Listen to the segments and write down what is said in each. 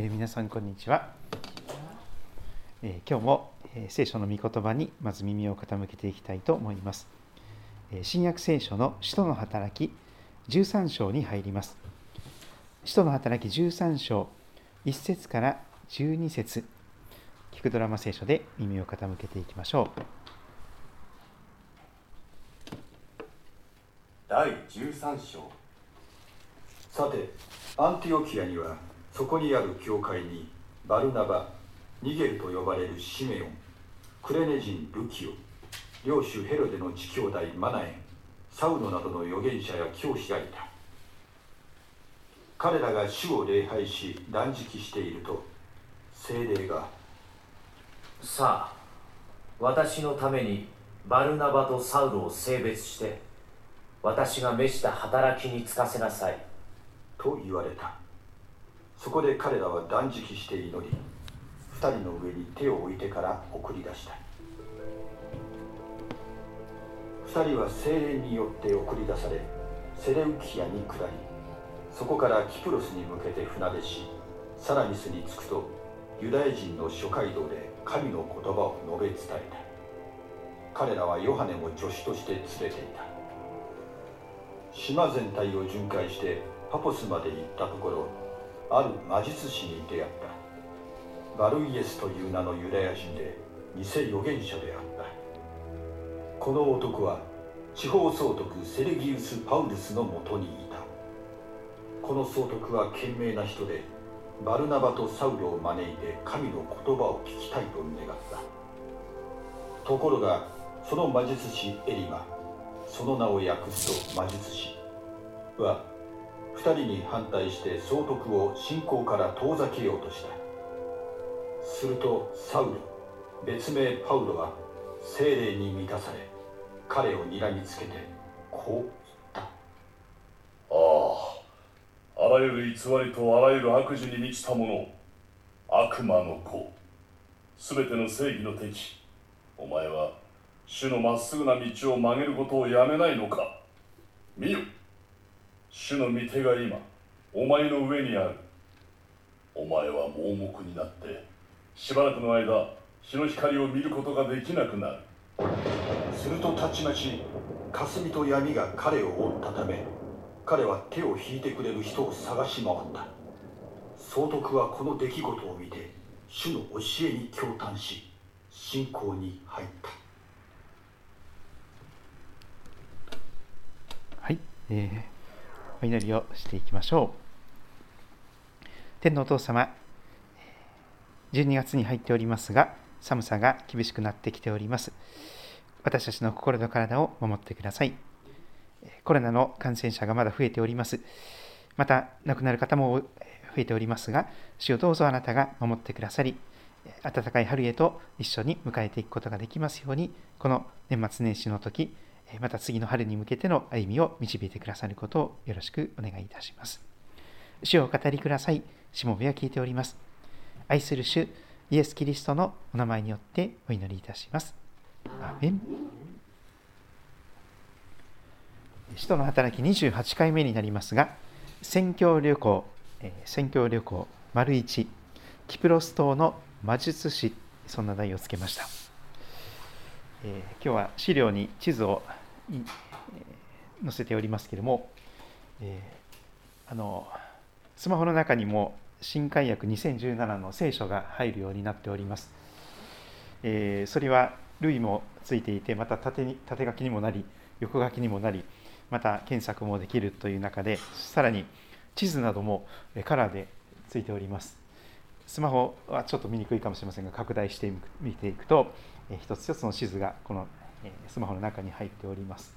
えー、皆さんこんにちは、えー、今日も、えー、聖書の御言葉にまず耳を傾けていきたいと思います、え新約聖書の使徒の働き13章に入ります。使徒の働き13章1節から12節。聞くドラマ聖書で耳を傾けていきましょう。第13章。さてアンティオキアにはそこにある教会にバルナバニゲルと呼ばれるシメオンクレネ人ルキオ領主ヘロデの地兄弟マナエンサウロなどの預言者や教師がいた。彼らが主を礼拝し断食していると精霊がさあ私のためにバルナバとサウロを性別して私が召した働きに就かせなさい。と言われたそこで彼らは断食して祈り2人の上に手を置いてから送り出した。2人は精霊によって送り出されセレウキアに下りそこからキプロスに向けて船出しサラミスに着くとユダヤ人の諸街道で神の言葉を述べ伝えた。彼らはヨハネも助手として連れていた。島全体を巡回してパポスまで行ったところある魔術師に出会った。バルイエスという名のユダヤ人で偽預言者であった。この男は地方総督セレギウス・パウルスのもとにいた。この総督は賢明な人でバルナバとサウロを招いて神の言葉を聞きたいと願った。ところがその魔術師エリマその名を訳すと魔術師は2人に反対して総督を信仰から遠ざけようとした。するとサウル別名パウロは精霊に満たされ彼を睨みつけてこう言った。あああらゆる偽りとあらゆる悪事に満ちた者悪魔の子すべての正義の敵お前は主のまっすぐな道を曲げることをやめないのか？見よ。主の御手が今お前の上にある。お前は盲目になってしばらくの間日の光を見ることができなくなる。するとたちまち霞と闇が彼を覆ったため彼は手を引いてくれる人を探し回った。総督はこの出来事を見て主の教えに驚嘆し信仰に入った。はい、えーお祈りをしていきましょう。天のお父様、12月に入っておりますが、寒さが厳しくなってきております。私たちの心と体を守ってください。コロナの感染者がまだ増えております。また、亡くなる方も増えておりますが、主をどうぞあなたが守ってくださり、暖かい春へと一緒に迎えていくことができますように、この年末年始の時、また次の春に向けての歩みを導いてくださることをよろしくお願いいたします。主をお語りください。しもべは聞いております。愛する主、イエス・キリストのお名前によってお祈りいたします。アメン。使徒の働き28回目になりますが、宣教旅行、え宣教旅行丸1、キプロス島の魔術師、そんな題をつけました。えー、今日は資料に地図を載せておりますけれども、えー、あのスマホの中にも新海訳2017の聖書が入るようになっております。えー、それは類もついていて、また縦に縦書きにもなり、横書きにもなり、また検索もできるという中で、さらに地図などもカラーでついております。スマホはちょっと見にくいかもしれませんが、拡大して見ていくと、一つ一つの地図がこのスマホの中に入っております。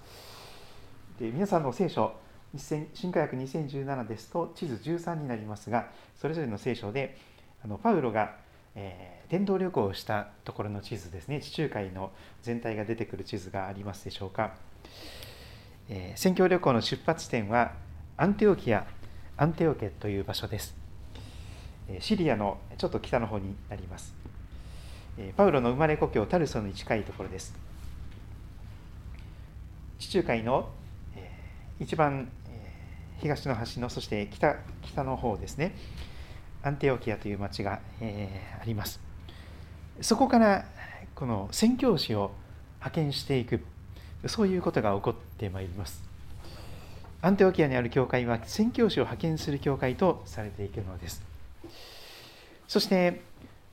で皆さんの聖書、新科学2017ですと地図13になりますが、それぞれの聖書であのパウロが、えー、伝道旅行をしたところの地図ですね、地中海の全体が出てくる地図がありますでしょうか。えー、宣教旅行の出発点はアンテオキア、アンテオケという場所です。シリアのちょっと北の方になります。パウロの生まれ故郷タルソに近いところです。地中海の一番東の端の、そして北北の方ですね。アンテオキアという町が、えー、ありますそこからこの宣教師を派遣していくそういうことが起こってまいりますアンテオキアにある教会は宣教師を派遣する教会とされていくのですそして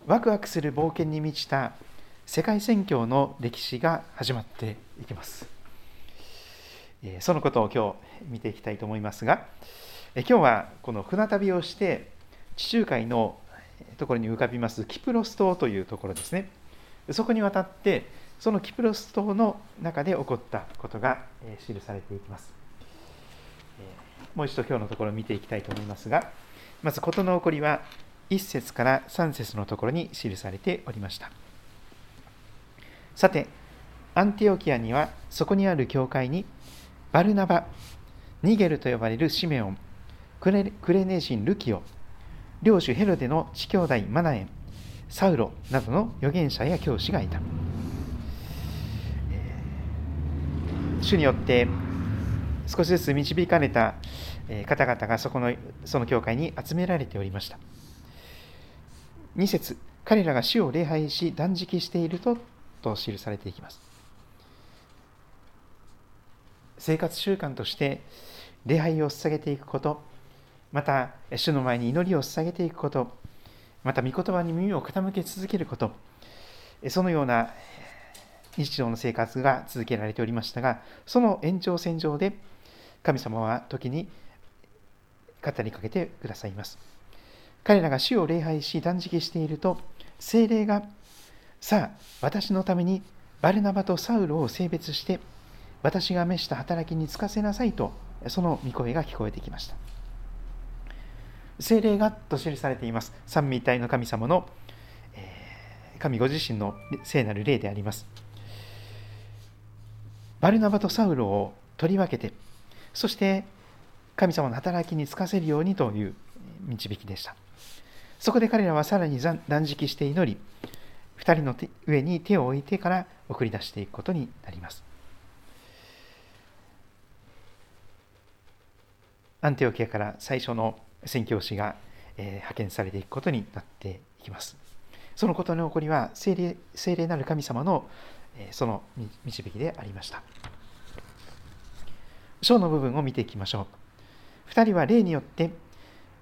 ワクワクする冒険に満ちた世界宣教の歴史が始まっていきます。そのことを今日見ていきたいと思いますが今日はこの船旅をして地中海のところに浮かびますキプロス島というところですね。そこに渡ってそのキプロス島の中で起こったことが記されていきます。もう一度今日のところを見ていきたいと思いますがまず事の起こりは1節から3節のところに記されておりました。さてアンティオキアにはそこにある教会にバルナバニゲルと呼ばれるシメオンクレネ人ルキオ領主ヘロデの地兄弟マナエンサウロなどの預言者や教師がいた、主によって少しずつ導かれた方々がそこのその教会に集められておりました。2節彼らが主を礼拝し断食しているとと記されていきます。生活習慣として礼拝を捧げていくことまた主の前に祈りを捧げていくことまた御言葉に耳を傾け続けることそのような日常の生活が続けられておりましたがその延長線上で神様は時に語りかけてくださいます。彼らが主を礼拝し断食していると精霊がさあ私のためにバルナバとサウロを性別して私が召した働きに就かせなさいとその御声が聞こえてきました。精霊がと記されています。三位一体の神様の、えー、神ご自身の聖なる霊であります。バルナバとサウロを取り分けてそして神様の働きに就かせるようにという導きでしたそこで彼らはさらに断食して祈り2人の上に手を置いてから送り出していくことになりますアンテオキアから最初の宣教師が、えー、派遣されていくことになっていきます。そのことの起こりは聖霊聖霊なる神様の、えー、その導きでありました。章の部分を見ていきましょう。2人は霊によって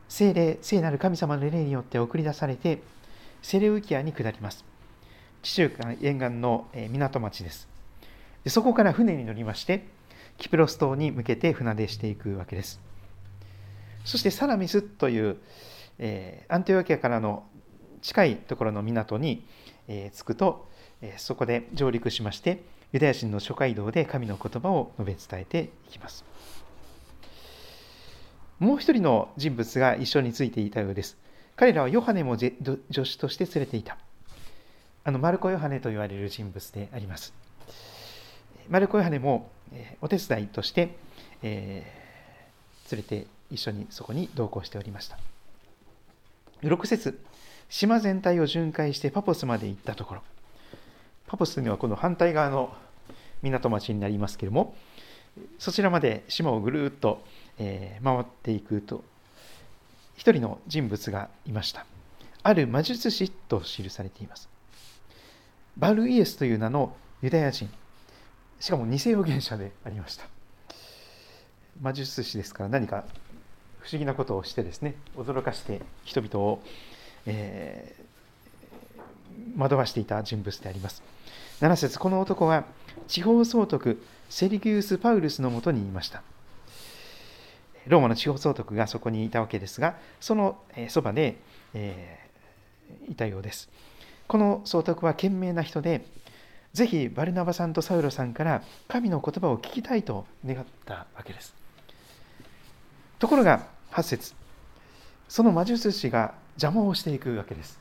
聖霊、聖なる神様の霊によって送り出されて、セレウキアに下ります。地中海沿岸の港町です。でそこから船に乗りまして、キプロス島に向けて船出していくわけです。そしてサラミスという、えー、アンティオキアからの近いところの港に、えー、着くと、えー、そこで上陸しましてユダヤ人の諸街道で神の言葉を述べ伝えていきますもう一人の人物が一緒についていたようです。彼らはヨハネも助手として連れていた。あのマルコ・ヨハネと言われる人物であります。マルコ・ヨハネもお手伝いとして、えー、連れて一緒にそこに同行しておりました。6節島全体を巡回してパポスまで行ったところ。パポスにはこの反対側の港町になりますけれどもそちらまで島をぐるっと、え回っていくと一人の人物がいました。ある魔術師と記されています。バルイエスという名のユダヤ人。しかも偽預言者でありました。魔術師ですから何か不思議なことをしてですね驚かして人々を、えー、惑わしていた人物であります。7節この男は地方総督セリギウス・パウルスのもとにいました。ローマの地方総督がそこにいたわけですがそのそばで、えー、いたようです。この総督は賢明な人でぜひバルナバさんとサウロさんから神の言葉を聞きたいと願ったわけです。ところが8節。その魔術師が邪魔をしていくわけです。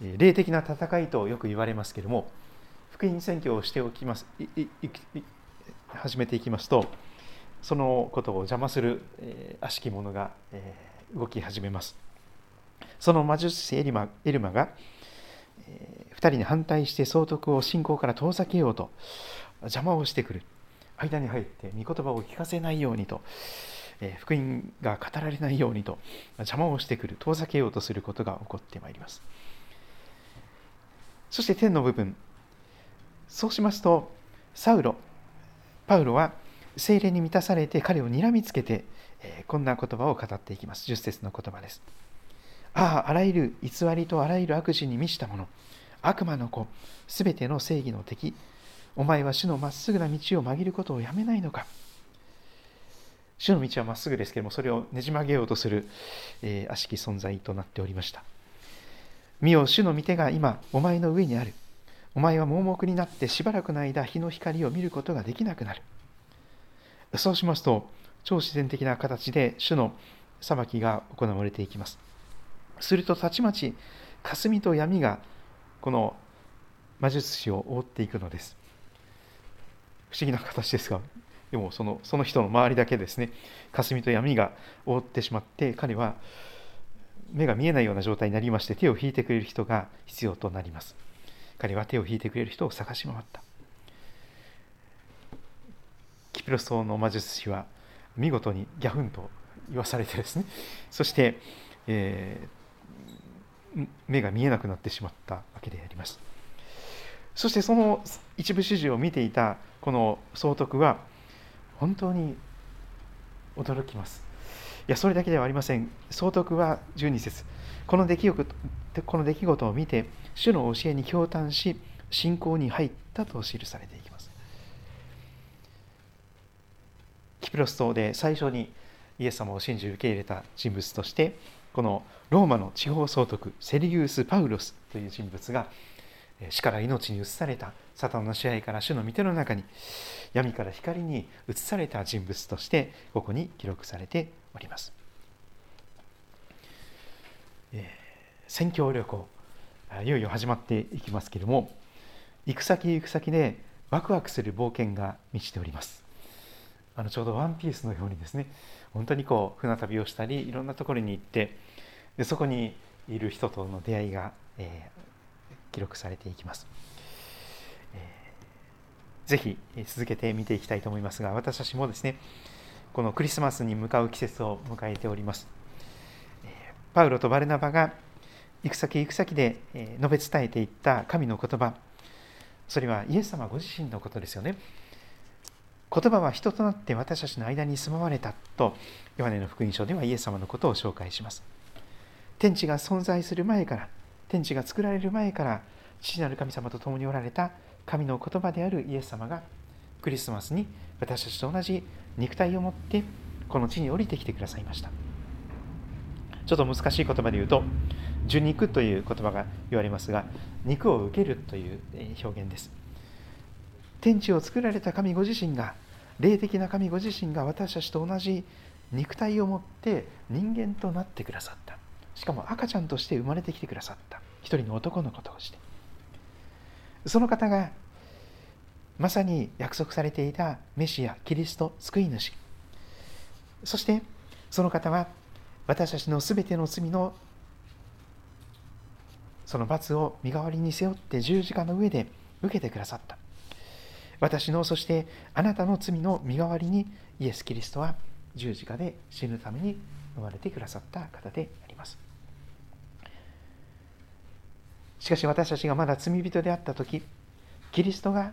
霊的な戦いとよく言われますけれども福音宣教をしておきます。始めていきますとそのことを邪魔する、えー、悪しき者が、えー、動き始めます。その魔術師エリマエルマが、えー、2人に反対して総督を信仰から遠ざけようと邪魔をしてくる。間に入って御言葉を聞かせないようにとえ福音が語られないようにと邪魔をしてくる。遠ざけようとすることが起こってまいります。そして天の部分。そうしますとサウロパウロは精霊に満たされて彼を睨みつけて、えこんな言葉を語っていきます10節の言葉ですあああらゆる偽りとあらゆる悪事に満ちたもの悪魔の子すべての正義の敵お前は主のまっすぐな道を曲げることをやめないのか主の道はまっすぐですけれども、それをねじ曲げようとする、えー、悪しき存在となっておりました。見よ、主の御手が今、お前の上にある。お前は盲目になってしばらくの間、日の光を見ることができなくなる。そうしますと、超自然的な形で主の裁きが行われていきます。すると、たちまち、霞と闇がこの魔術師を覆っていくのです。不思議な形ですが、でもそのその人の周りだけですね霞と闇が覆ってしまって彼は目が見えないような状態になりまして手を引いてくれる人が必要となります彼は手を引いてくれる人を探し回ったロス島の魔術師は見事にギャフンと言わされてですね そして、えー、目が見えなくなってしまったわけでありますそしてその一部始終を見ていたこの総督は本当に驚きます。いや、それだけではありません。総督は12節この出来事この出来事を見て、主の教えに驚嘆し、信仰に入ったと記されていきます。キプロス島で最初にイエス様を信じ受け入れた人物として、このローマの地方総督、セリウス・パウロスという人物が、死から命に移されたサタンの支配から主の御手の中に闇から光に移された人物としてここに記録されております。えー、宣教旅行いよいよ始まっていきますけれども行く先行く先でワクワクする冒険が満ちております。あのちょうどワンピースのようにですね本当にこう船旅をしたりいろんなところに行ってでそこにいる人との出会いが、えー、記録されていきます。ぜひ続けて見ていきたいと思いますが、私たちもですね、このクリスマスに向かう季節を迎えております。パウロとバルナバが行く先行く先で述べ伝えていった神の言葉、それはイエス様ご自身のことですよね。言葉は人となって私たちの間に住まわれたと、ヨハネの福音書ではイエス様のことを紹介します。天地が存在する前から、天地が作られる前から、父なる神様と共におられた神の言葉であるイエス様がクリスマスに私たちと同じ肉体を持ってこの地に降りてきてくださいましたちょっと難しい言葉で言うと受肉という言葉が言われますが肉を受けるという表現です天地を作られた神ご自身が霊的な神ご自身が私たちと同じ肉体を持って人間となってくださったしかも赤ちゃんとして生まれてきてくださった一人の男の子としてその方がまさに約束されていたメシア、キリスト、救い主。そしてその方は私たちのすべての罪のその罰を身代わりに背負って十字架の上で受けてくださった。私のそしてあなたの罪の身代わりにイエス・キリストは十字架で死ぬために生まれてくださった方であります。しかし私たちがまだ罪人であった時キリストが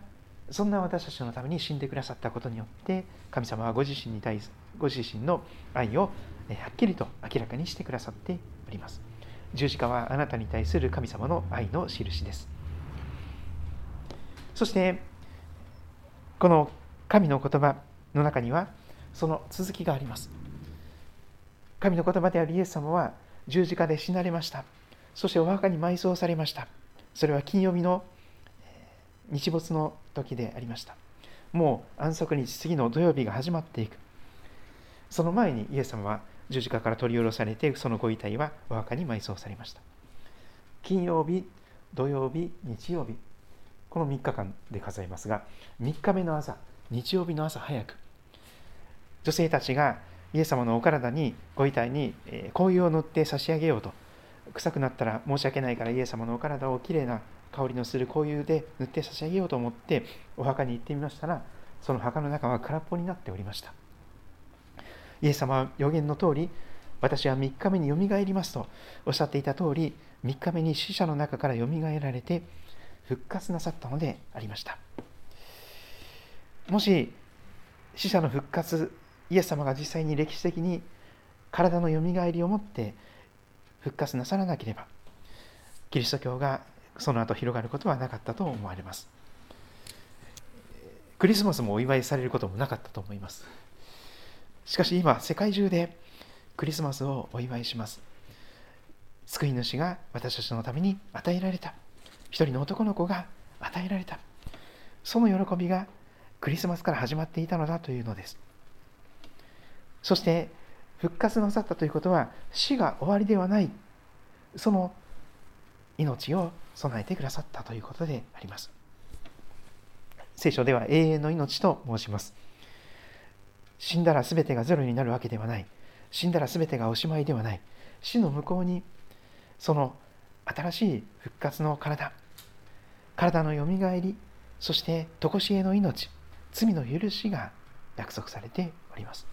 そんな私たちのために死んでくださったことによって神様はご自身に対すご自身の愛をはっきりと明らかにしてくださっております十字架はあなたに対する神様の愛の印ですそしてこの神の言葉の中にはその続きがあります。神の言葉であるイエス様は十字架で死なれました。そしてお墓に埋葬されました。それは金曜日の日没の時でありました。もう安息日次の土曜日が始まっていく。その前にイエス様は十字架から取り下ろされてそのご遺体はお墓に埋葬されました。金曜日土曜日日曜日。この3日間で数えますが3日目の朝日曜日の朝早く女性たちがイエス様のお体にご遺体に香油を塗って差し上げようと臭くなったら申し訳ないからイエス様のお体をきれいな香りのする香油で塗って差し上げようと思ってお墓に行ってみましたらその墓の中は空っぽになっておりました。イエス様は予言の通り私は3日目によみがえりますとおっしゃっていた通り3日目に死者の中からよみがえられて復活なさったのでありました。もし死者の復活イエス様が実際に歴史的に体のよみがえりをもって復活なさらなければキリスト教がその後広がることはなかったと思われます。クリスマスもお祝いされることもなかったと思います。しかし今世界中でクリスマスをお祝いします。救い主が私たちのために与えられた。一人の男の子が与えられた。その喜びがクリスマスから始まっていたのだというのです。そして復活なさったということは死が終わりではない。その命を備えてくださったということであります。聖書では永遠の命と申します。死んだら全てがゼロになるわけではない。死んだら全てがおしまいではない。死の向こうにその新しい復活の体。体のよみがえりそして常しえの命罪の許しが約束されております。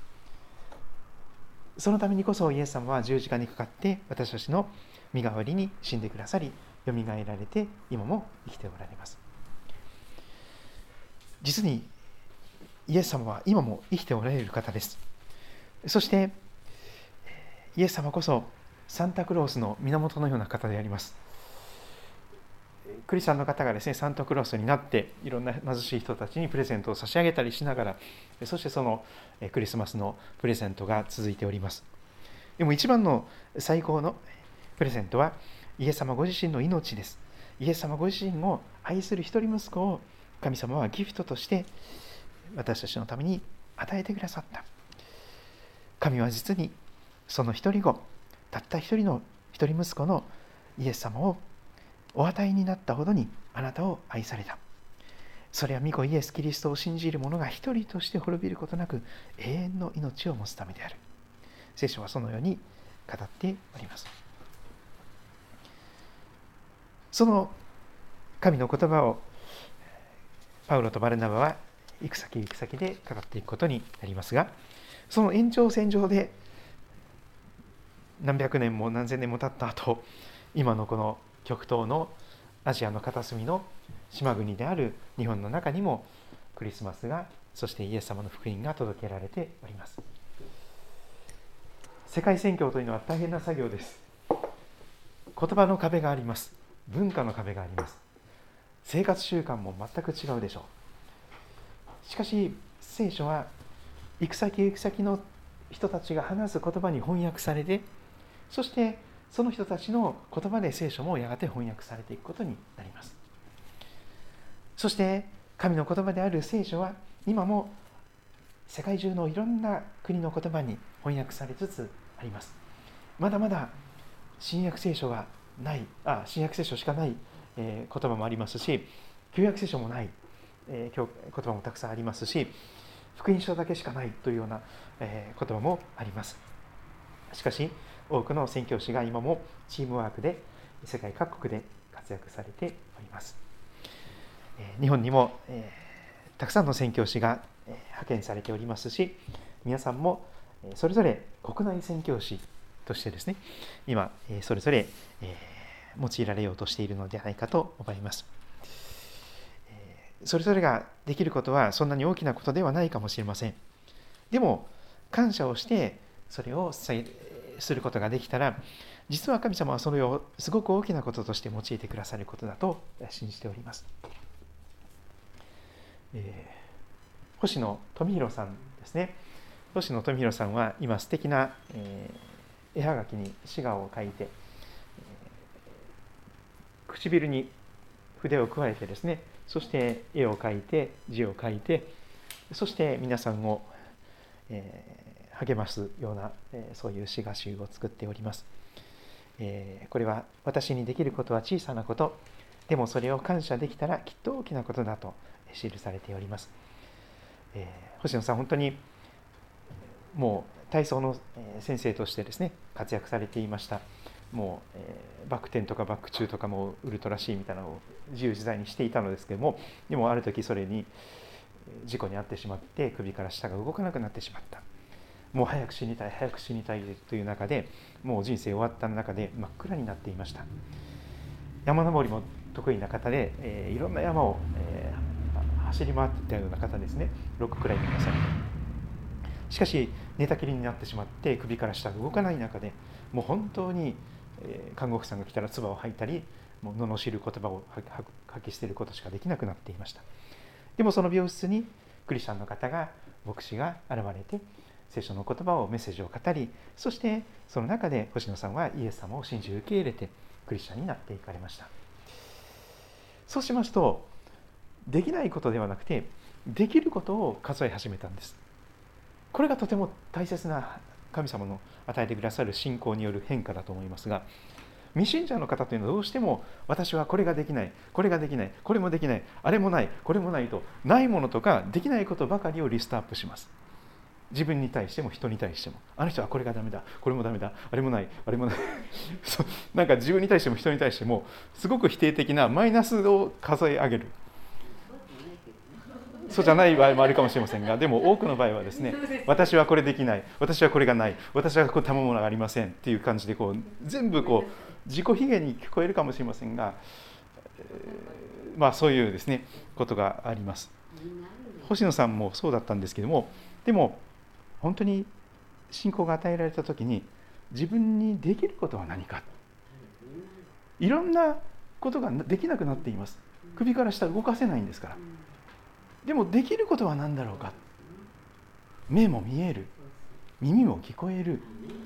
そのためにこそイエス様は十字架にかかって私たちの身代わりに死んでくださりよみがえられて今も生きておられます。実にイエス様は今も生きておられる方です。そしてイエス様こそサンタクロースの源のような方であります。クリスチャンの方がですねサンタクロースになっていろんな貧しい人たちにプレゼントを差し上げたりしながらそしてそのクリスマスのプレゼントが続いております。でも一番の最高のプレゼントはイエス様ご自身の命です。イエス様ご自身を愛する一人息子を神様はギフトとして私たちのために与えてくださった。神は実にその一人子たった一人の一人息子のイエス様をお与えになったほどにあなたを愛された。それは御子イエス・キリストを信じる者が一人として滅びることなく永遠の命を持つためである。聖書はそのように語っております。その神の言葉をパウロとバルナバは行く先行く先で語っていくことになりますがその延長線上で何百年も何千年も経った後今のこの極東のアジアの片隅の島国である日本の中にもクリスマスがそしてイエス様の福音が届けられております。世界宣教というのは大変な作業です。言葉の壁があります。文化の壁があります。生活習慣も全く違うでしょう。しかし聖書は行く先行く先の人たちが話す言葉に翻訳されてそしてその人たちの言葉で聖書もやがて翻訳されていくことになります。そして神の言葉である聖書は今も世界中のいろんな国の言葉に翻訳されつつあります。まだまだ新約聖書がないあ新約聖書しかない、えー、言葉もありますし旧約聖書もない、えー、言葉もたくさんありますし福音書だけしかないというような、えー、言葉もあります。しかし多くの宣教師が今もチームワークで世界各国で活躍されております。日本にも、えたくさんの宣教師が派遣されておりますし皆さんもそれぞれ国内宣教師としてですね今それぞれえ用いられようとしているのではないかと思います。それぞれができることはそんなに大きなことではないかもしれません。でも感謝をしてそれをすることができたら実は神様はそれをすごく大きなこととして用いてくださることだと信じております、えー、星野富弘さんですね。星野富弘さんは今素敵な、えー、絵はがきに滋賀を描いて、えー、唇に筆を加えてですねそして絵を描いて字を書いてそして皆さんを、えー励ますような、えそういう詩画集を作っております、えこれは私にできることは小さなことでもそれを感謝できたらきっと大きなことだと記されております、え星野さん本当にもう体操の先生としてですね活躍されていました。もう、えー、バック転とかバック中とかもウルトラ C みたいなのを自由自在にしていたのですけどもでもある時それに事故に遭ってしまって首から下が動かなくなってしまった。もう早く死にたい早く死にたいという中でもう人生終わった中で真っ暗になっていました。山登りも得意な方で、えー、いろんな山を、えー、走り回っていたような方ですね。ロックくらいの皆さん。しかし寝たきりになってしまって首から下が動かない中でもう本当に、えー、看護婦さんが来たら唾を吐いたりもう罵る言葉を吐き捨てることしかできなくなっていました。でもその病室にクリスチャンの方が牧師が現れて聖書の言葉をメッセージを語りそしてその中で星野さんはイエス様を信じ受け入れてクリスチャンになっていかれました。そうしますとできないことではなくてできることを数え始めたんです。これがとても大切な神様の与えてくださる信仰による変化だと思いますが未信者の方というのはどうしても私はこれができないこれができないこれもできないあれもないこれもないとないものとかできないことばかりをリストアップします。自分に対しても人に対しても。あの人はこれがダメだ。これもダメだ。あれもない。あれもない。そう。なんか自分に対しても人に対してもすごく否定的なマイナスを数え上げる。そうじゃない場合もあるかもしれませんがでも多くの場合はですね私はこれできない。私はこれがない。私はこう賜物がありません。っていう感じでこう全部こう自己卑下に聞こえるかもしれませんが、えー、まあそういうですねことがあります。星野さんもそうだったんですけどもでも本当に信仰が与えられた時に自分にできることは何か。いろんなことができなくなっています。首から下動かせないんですから。でもできることは何だろうか。目も見える。耳も聞こえる。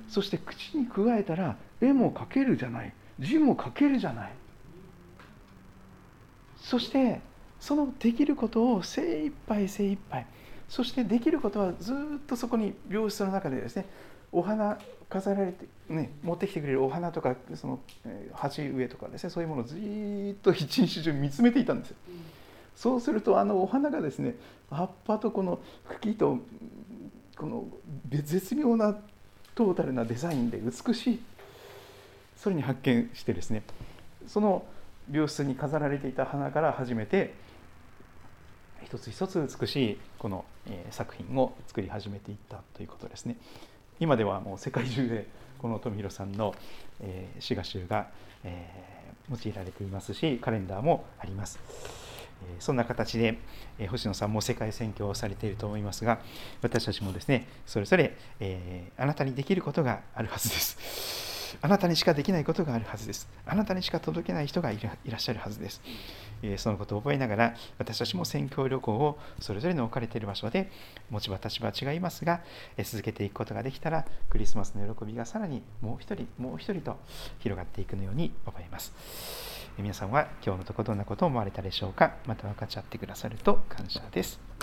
そして口に加えたら絵も描けるじゃない。字も書けるじゃない。そしてそのできることを精一杯精一杯そしてできることはずっとそこに病室の中でですねお花飾られて、ね、持ってきてくれるお花とかその鉢植えとかですねそういうものをずっと一日中見つめていたんですよ。そうするとあのお花がですね葉っぱとこの茎とこの絶妙なトータルなデザインで美しいそれに発見してですねその病室に飾られていた花から始めて一つ一つ美しいこの、作品を作り始めていったということですね。今ではもう世界中でこの富弘さんの、えー、詩画集が、用いられていますしカレンダーもあります、そんな形で、星野さんも世界選挙をされていると思いますが私たちもですねそれぞれ、えあなたにできることがあるはずです。あなたにしかできないことがあるはずです。あなたにしか届けない人がいらっしゃるはずです。えそのことを覚えながら、私たちも宣教旅行をそれぞれの置かれている場所で、持ち場、立場は違いますが、え続けていくことができたら、クリスマスの喜びがさらにもう一人、もう一人と広がっていくのように思います。皆さんは今日のところどんなことを思われたでしょうか？また分かちゃってくださると感謝です。